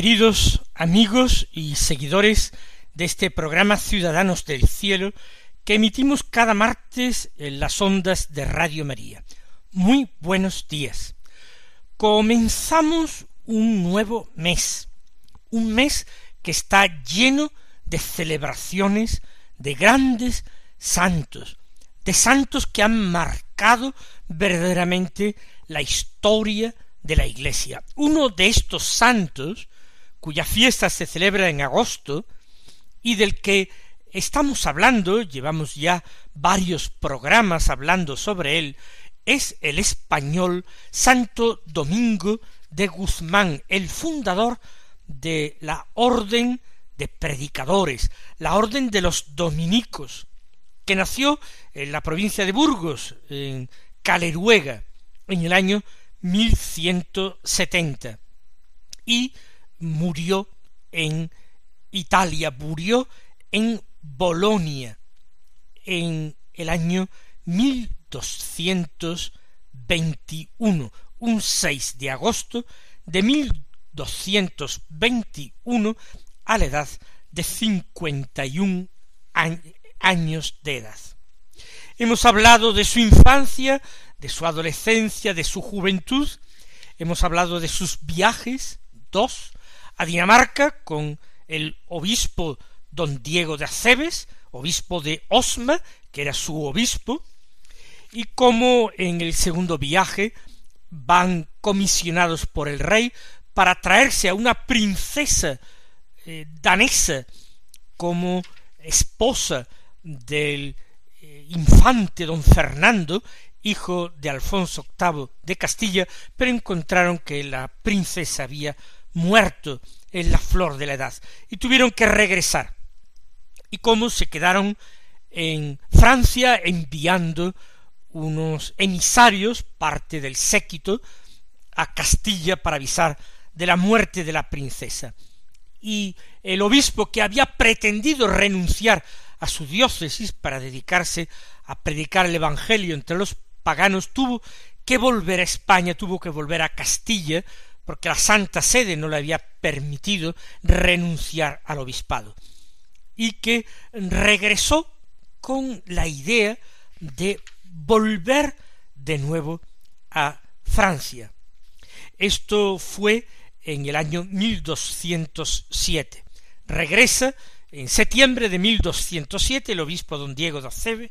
Queridos amigos y seguidores de este programa Ciudadanos del Cielo que emitimos cada martes en las ondas de Radio María. Muy buenos días. Comenzamos un nuevo mes, un mes que está lleno de celebraciones de grandes santos, de santos que han marcado verdaderamente la historia de la Iglesia. Uno de estos santos cuya fiesta se celebra en agosto y del que estamos hablando, llevamos ya varios programas hablando sobre él, es el español Santo Domingo de Guzmán, el fundador de la orden de predicadores, la orden de los dominicos, que nació en la provincia de Burgos, en Caleruega, en el año 1170, y murió en Italia, murió en Bolonia en el año 1221, un 6 de agosto de 1221 a la edad de 51 años de edad. Hemos hablado de su infancia, de su adolescencia, de su juventud, hemos hablado de sus viajes, dos, a Dinamarca con el obispo don Diego de Acebes, obispo de Osma, que era su obispo, y como en el segundo viaje van comisionados por el rey para traerse a una princesa eh, danesa como esposa del eh, infante don Fernando, hijo de Alfonso VIII de Castilla, pero encontraron que la princesa había muerto en la flor de la edad, y tuvieron que regresar. Y cómo se quedaron en Francia enviando unos emisarios, parte del séquito, a Castilla para avisar de la muerte de la princesa. Y el obispo que había pretendido renunciar a su diócesis para dedicarse a predicar el Evangelio entre los paganos tuvo que volver a España, tuvo que volver a Castilla porque la Santa Sede no le había permitido renunciar al obispado, y que regresó con la idea de volver de nuevo a Francia. Esto fue en el año 1207. Regresa en septiembre de 1207 el obispo don Diego de Aceves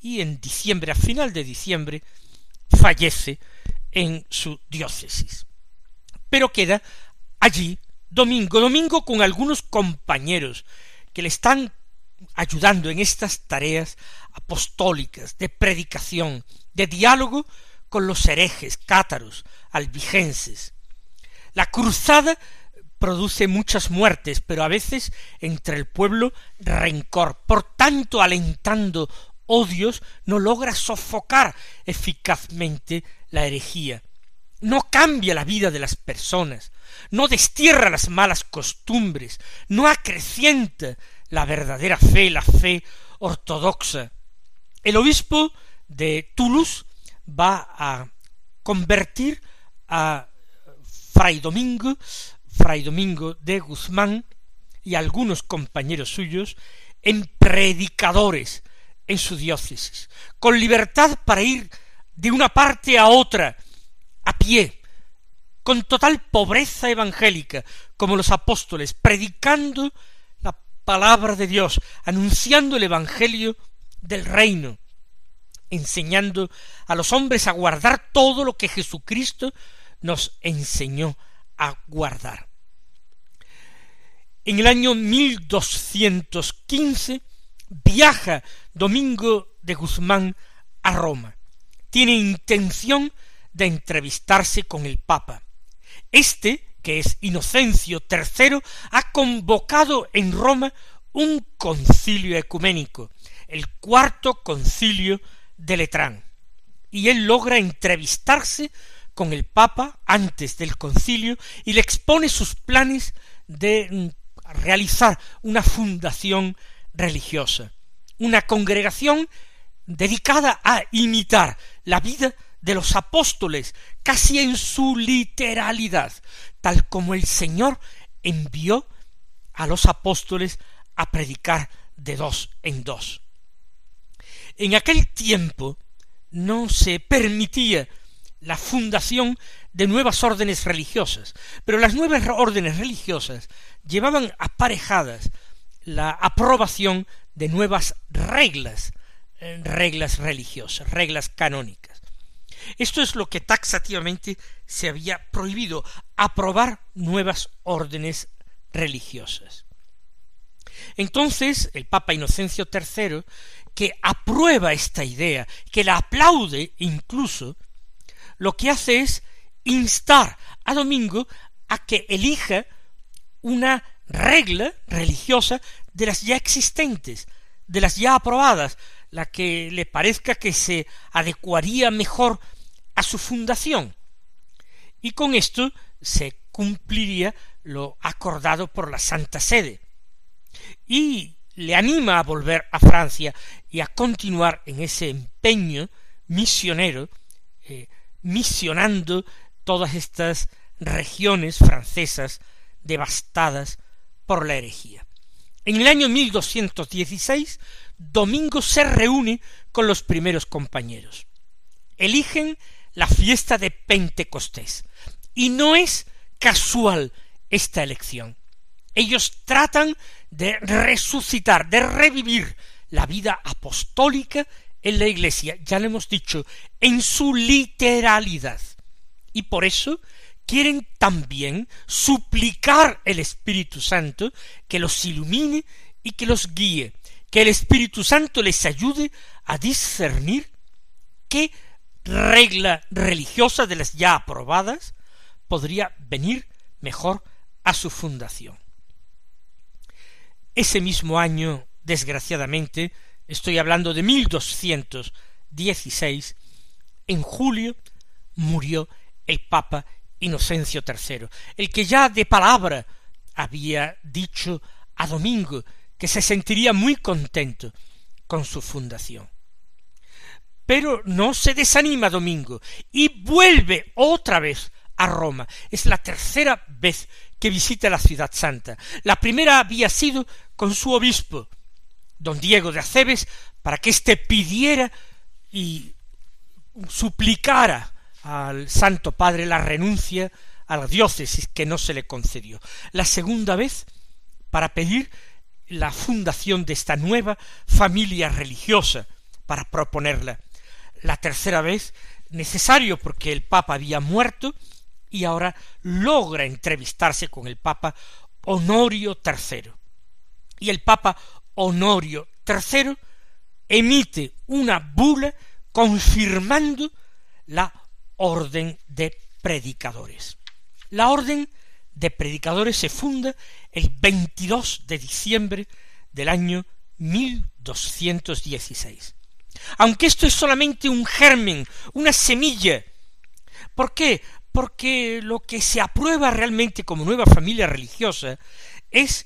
y en diciembre, a final de diciembre, fallece en su diócesis pero queda allí domingo, domingo con algunos compañeros que le están ayudando en estas tareas apostólicas, de predicación, de diálogo con los herejes, cátaros, albigenses. La cruzada produce muchas muertes, pero a veces entre el pueblo rencor. Por tanto, alentando odios, no logra sofocar eficazmente la herejía no cambia la vida de las personas, no destierra las malas costumbres, no acrecienta la verdadera fe, la fe ortodoxa. El obispo de Toulouse va a convertir a Fray Domingo, Fray Domingo de Guzmán y algunos compañeros suyos en predicadores en su diócesis, con libertad para ir de una parte a otra, a pie, con total pobreza evangélica, como los apóstoles, predicando la palabra de Dios, anunciando el Evangelio del reino. enseñando a los hombres a guardar todo lo que Jesucristo nos enseñó a guardar. En el año 1215 viaja Domingo de Guzmán a Roma. Tiene intención de entrevistarse con el Papa. Este, que es Inocencio III, ha convocado en Roma un concilio ecuménico, el cuarto concilio de Letrán, y él logra entrevistarse con el Papa antes del concilio y le expone sus planes de mm, realizar una fundación religiosa, una congregación dedicada a imitar la vida de los apóstoles, casi en su literalidad, tal como el Señor envió a los apóstoles a predicar de dos en dos. En aquel tiempo no se permitía la fundación de nuevas órdenes religiosas, pero las nuevas órdenes religiosas llevaban aparejadas la aprobación de nuevas reglas, eh, reglas religiosas, reglas canónicas. Esto es lo que taxativamente se había prohibido, aprobar nuevas órdenes religiosas. Entonces el Papa Inocencio III que aprueba esta idea, que la aplaude incluso, lo que hace es instar a Domingo a que elija una regla religiosa de las ya existentes, de las ya aprobadas, la que le parezca que se adecuaría mejor a su fundación. Y con esto se cumpliría lo acordado por la Santa Sede. Y le anima a volver a Francia y a continuar en ese empeño misionero, eh, misionando todas estas regiones francesas devastadas por la herejía. En el año 1216, Domingo se reúne con los primeros compañeros. Eligen la fiesta de Pentecostés. Y no es casual esta elección. Ellos tratan de resucitar, de revivir la vida apostólica en la Iglesia, ya lo hemos dicho, en su literalidad. Y por eso quieren también suplicar el Espíritu Santo que los ilumine y que los guíe, que el Espíritu Santo les ayude a discernir qué regla religiosa de las ya aprobadas podría venir mejor a su fundación. Ese mismo año, desgraciadamente, estoy hablando de 1216, en julio murió el Papa Inocencio III, el que ya de palabra había dicho a Domingo que se sentiría muy contento con su fundación. Pero no se desanima Domingo y vuelve otra vez a Roma. Es la tercera vez que visita la ciudad santa. La primera había sido con su obispo, don Diego de Acebes, para que éste pidiera y suplicara al Santo Padre la renuncia a la diócesis que no se le concedió. La segunda vez para pedir la fundación de esta nueva familia religiosa, para proponerla. La tercera vez necesario porque el Papa había muerto y ahora logra entrevistarse con el Papa Honorio III. Y el Papa Honorio III emite una bula confirmando la orden de predicadores. La orden de predicadores se funda el 22 de diciembre del año 1216. Aunque esto es solamente un germen, una semilla. ¿Por qué? porque lo que se aprueba realmente como nueva familia religiosa es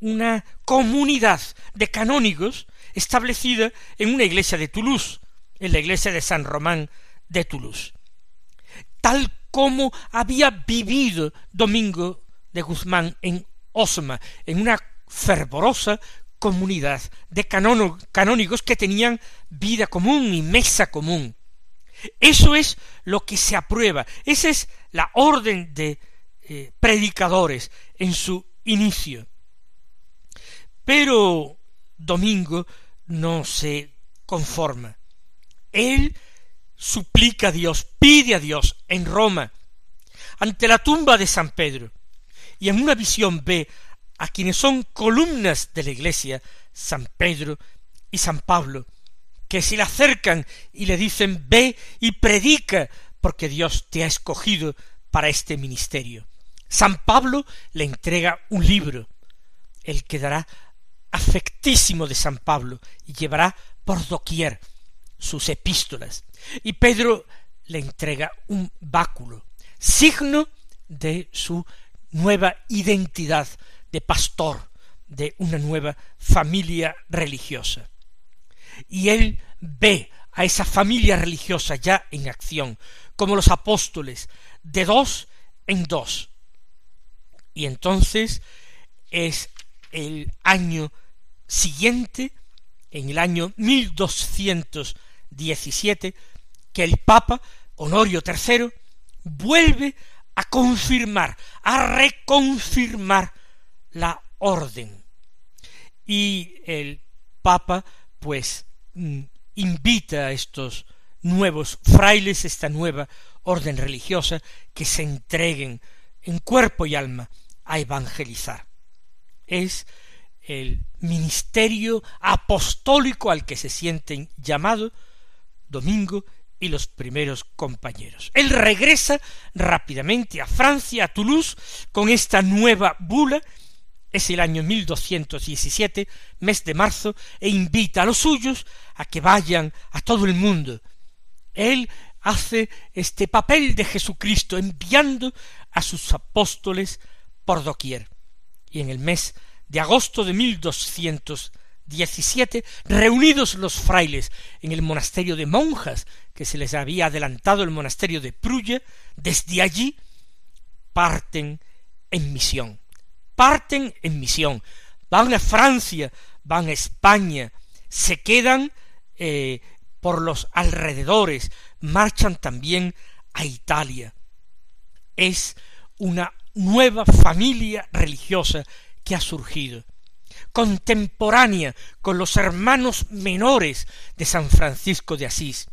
una comunidad de canónigos establecida en una iglesia de Toulouse, en la iglesia de San Román de Toulouse, tal como había vivido Domingo de Guzmán en Osma, en una fervorosa comunidad de canónigos que tenían vida común y mesa común, eso es lo que se aprueba. Esa es la orden de eh, predicadores en su inicio. Pero Domingo no se conforma. Él suplica a Dios, pide a Dios en Roma, ante la tumba de San Pedro, y en una visión ve a quienes son columnas de la iglesia, San Pedro y San Pablo, que se le acercan y le dicen ve y predica, porque Dios te ha escogido para este ministerio. San Pablo le entrega un libro. Él quedará afectísimo de San Pablo y llevará por doquier sus epístolas. Y Pedro le entrega un báculo, signo de su nueva identidad de pastor de una nueva familia religiosa. Y él ve a esa familia religiosa ya en acción, como los apóstoles, de dos en dos. Y entonces es el año siguiente, en el año 1217, que el Papa Honorio III vuelve a confirmar, a reconfirmar la orden. Y el Papa, pues, mm, invita a estos nuevos frailes, esta nueva orden religiosa, que se entreguen en cuerpo y alma a evangelizar. Es el ministerio apostólico al que se sienten llamados Domingo y los primeros compañeros. Él regresa rápidamente a Francia, a Toulouse, con esta nueva bula, es el año 1217, mes de marzo, e invita a los suyos a que vayan a todo el mundo. Él hace este papel de Jesucristo enviando a sus apóstoles por doquier. Y en el mes de agosto de 1217, reunidos los frailes en el monasterio de monjas que se les había adelantado el monasterio de Prulla, desde allí parten en misión. Parten en misión. Van a Francia, van a España, se quedan eh, por los alrededores, marchan también a Italia. Es una nueva familia religiosa que ha surgido, contemporánea con los hermanos menores de San Francisco de Asís.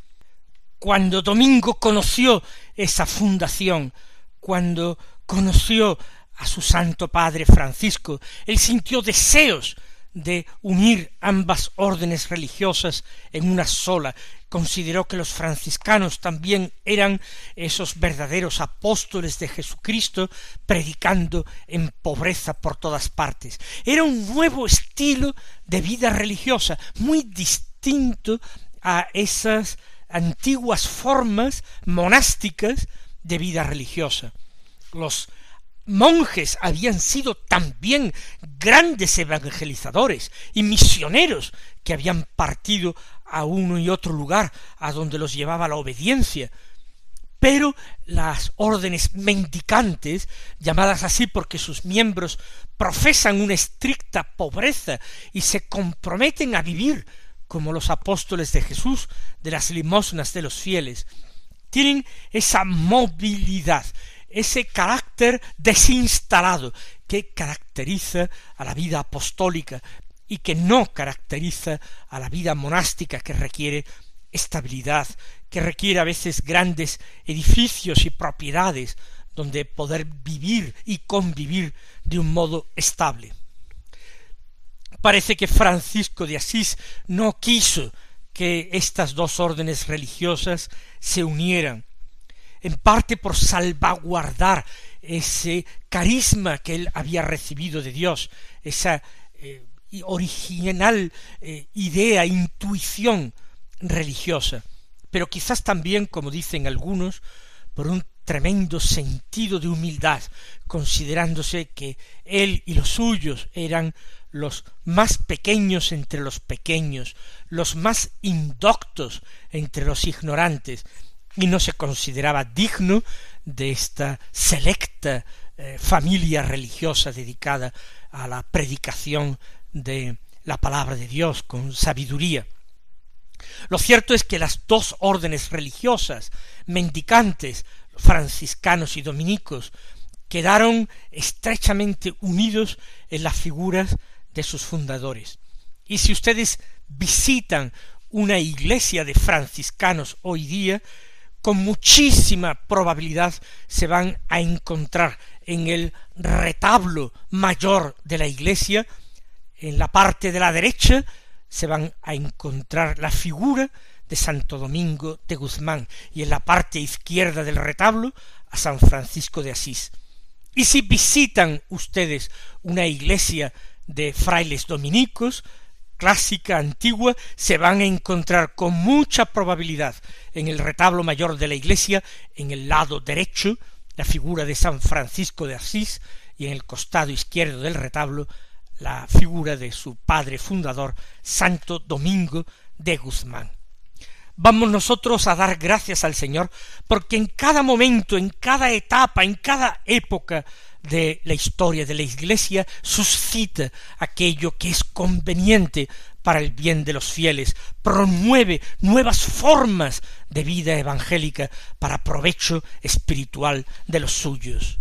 Cuando Domingo conoció esa fundación, cuando conoció a su santo padre Francisco, él sintió deseos de unir ambas órdenes religiosas en una sola. Consideró que los franciscanos también eran esos verdaderos apóstoles de Jesucristo, predicando en pobreza por todas partes. Era un nuevo estilo de vida religiosa, muy distinto a esas antiguas formas monásticas de vida religiosa. Los monjes habían sido también grandes evangelizadores y misioneros que habían partido a uno y otro lugar a donde los llevaba la obediencia. Pero las órdenes mendicantes, llamadas así porque sus miembros profesan una estricta pobreza y se comprometen a vivir como los apóstoles de Jesús de las limosnas de los fieles, tienen esa movilidad, ese carácter desinstalado que caracteriza a la vida apostólica y que no caracteriza a la vida monástica que requiere estabilidad, que requiere a veces grandes edificios y propiedades donde poder vivir y convivir de un modo estable. Parece que Francisco de Asís no quiso que estas dos órdenes religiosas se unieran, en parte por salvaguardar ese carisma que él había recibido de Dios, esa eh, original eh, idea, intuición religiosa, pero quizás también, como dicen algunos, por un tremendo sentido de humildad, considerándose que él y los suyos eran los más pequeños entre los pequeños, los más indoctos entre los ignorantes, y no se consideraba digno de esta selecta eh, familia religiosa dedicada a la predicación de la palabra de Dios con sabiduría. Lo cierto es que las dos órdenes religiosas, mendicantes, franciscanos y dominicos, quedaron estrechamente unidos en las figuras de sus fundadores. Y si ustedes visitan una iglesia de franciscanos hoy día, con muchísima probabilidad se van a encontrar en el retablo mayor de la iglesia, en la parte de la derecha, se van a encontrar la figura de Santo Domingo de Guzmán y en la parte izquierda del retablo a San Francisco de Asís. Y si visitan ustedes una iglesia de frailes dominicos, clásica, antigua, se van a encontrar con mucha probabilidad en el retablo mayor de la iglesia, en el lado derecho, la figura de San Francisco de Asís, y en el costado izquierdo del retablo, la figura de su padre fundador, Santo Domingo de Guzmán. Vamos nosotros a dar gracias al Señor porque en cada momento, en cada etapa, en cada época de la historia de la Iglesia suscita aquello que es conveniente para el bien de los fieles, promueve nuevas formas de vida evangélica para provecho espiritual de los suyos.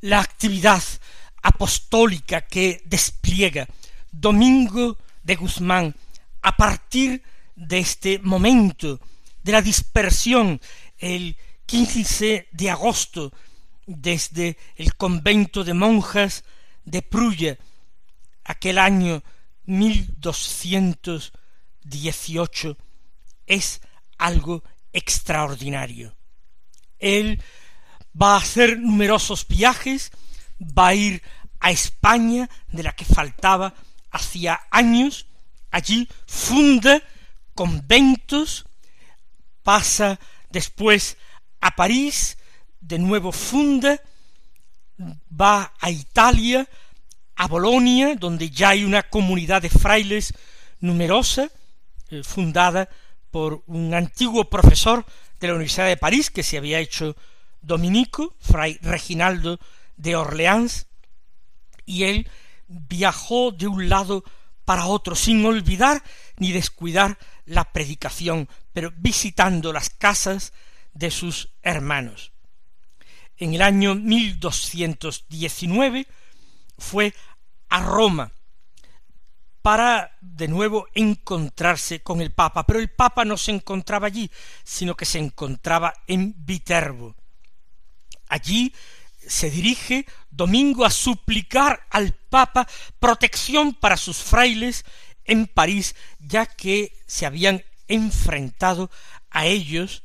La actividad apostólica que despliega Domingo de Guzmán a partir de este momento de la dispersión el 15 de agosto desde el convento de monjas de Prulla aquel año 1218 es algo extraordinario. Él va a hacer numerosos viajes, va a ir a España, de la que faltaba hacía años, allí funda conventos, pasa después a París, de nuevo funda, va a Italia, a Bolonia, donde ya hay una comunidad de frailes numerosa, eh, fundada por un antiguo profesor de la Universidad de París que se había hecho dominico, fray Reginaldo de Orleans, y él viajó de un lado para otro sin olvidar ni descuidar la predicación, pero visitando las casas de sus hermanos. En el año 1219 fue a Roma para de nuevo encontrarse con el Papa, pero el Papa no se encontraba allí, sino que se encontraba en Viterbo. Allí se dirige Domingo a suplicar al Papa protección para sus frailes en París, ya que se habían enfrentado a ellos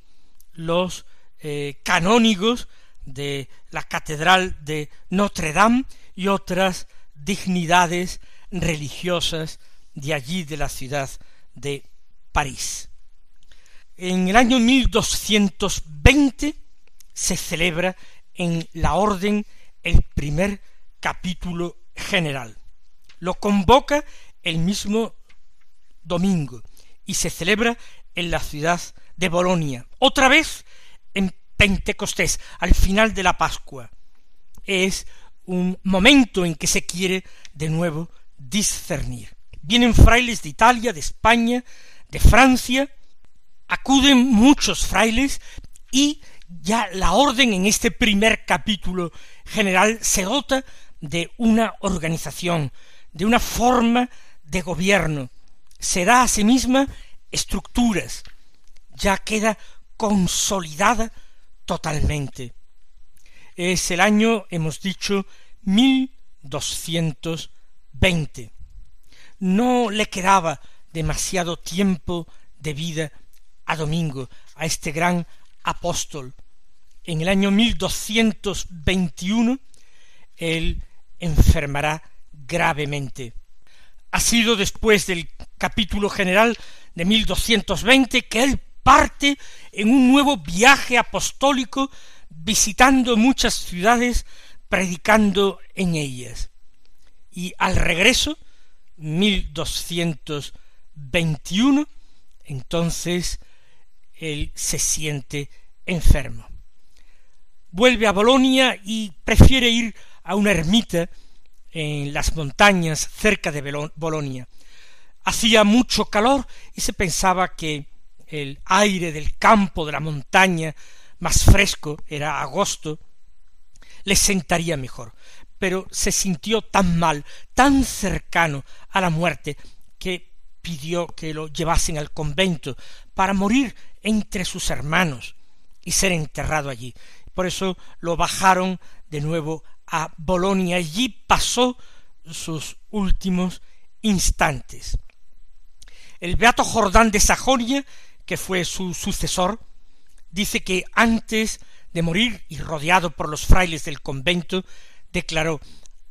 los eh, canónigos de la Catedral de Notre Dame y otras dignidades religiosas de allí de la ciudad de París. En el año 1220 se celebra en la orden el primer capítulo general. Lo convoca el mismo domingo y se celebra en la ciudad de Bolonia, otra vez en Pentecostés, al final de la Pascua. Es un momento en que se quiere de nuevo discernir. Vienen frailes de Italia, de España, de Francia, acuden muchos frailes y ya la orden en este primer capítulo general se dota de una organización, de una forma de gobierno, se da a sí misma estructuras, ya queda consolidada totalmente. Es el año, hemos dicho, mil doscientos veinte. No le quedaba demasiado tiempo de vida a Domingo, a este gran apóstol. En el año mil doscientos veintiuno él enfermará gravemente. Ha sido después del capítulo general de mil doscientos veinte que él parte en un nuevo viaje apostólico visitando muchas ciudades, predicando en ellas. Y al regreso, 1221, entonces él se siente enfermo. Vuelve a Bolonia y prefiere ir a una ermita en las montañas cerca de Bolonia. Hacía mucho calor y se pensaba que el aire del campo, de la montaña, más fresco, era agosto, le sentaría mejor. Pero se sintió tan mal, tan cercano a la muerte, que pidió que lo llevasen al convento para morir entre sus hermanos y ser enterrado allí. Por eso lo bajaron de nuevo a Bolonia. Allí pasó sus últimos instantes. El beato Jordán de Sajonia que fue su sucesor, dice que antes de morir y rodeado por los frailes del convento, declaró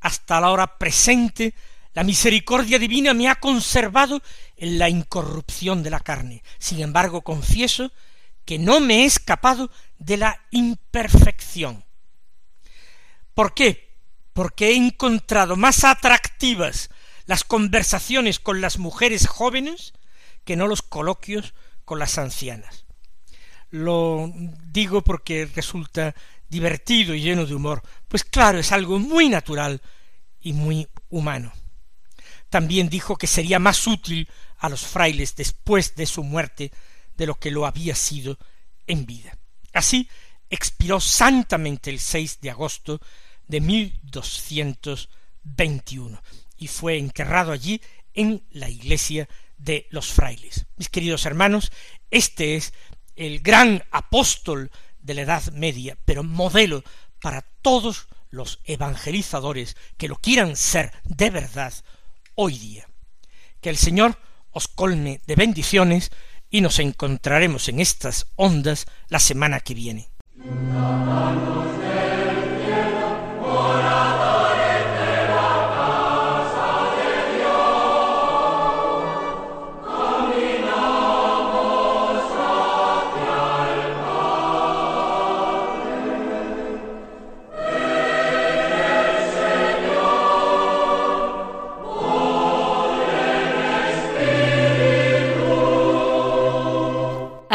hasta la hora presente la misericordia divina me ha conservado en la incorrupción de la carne. Sin embargo, confieso que no me he escapado de la imperfección. ¿Por qué? Porque he encontrado más atractivas las conversaciones con las mujeres jóvenes que no los coloquios con las ancianas. Lo digo porque resulta divertido y lleno de humor, pues claro, es algo muy natural y muy humano. También dijo que sería más útil a los frailes después de su muerte de lo que lo había sido en vida. Así expiró santamente el 6 de agosto de 1221 y fue enterrado allí en la iglesia de los frailes. Mis queridos hermanos, este es el gran apóstol de la Edad Media, pero modelo para todos los evangelizadores que lo quieran ser de verdad hoy día. Que el Señor os colme de bendiciones y nos encontraremos en estas ondas la semana que viene.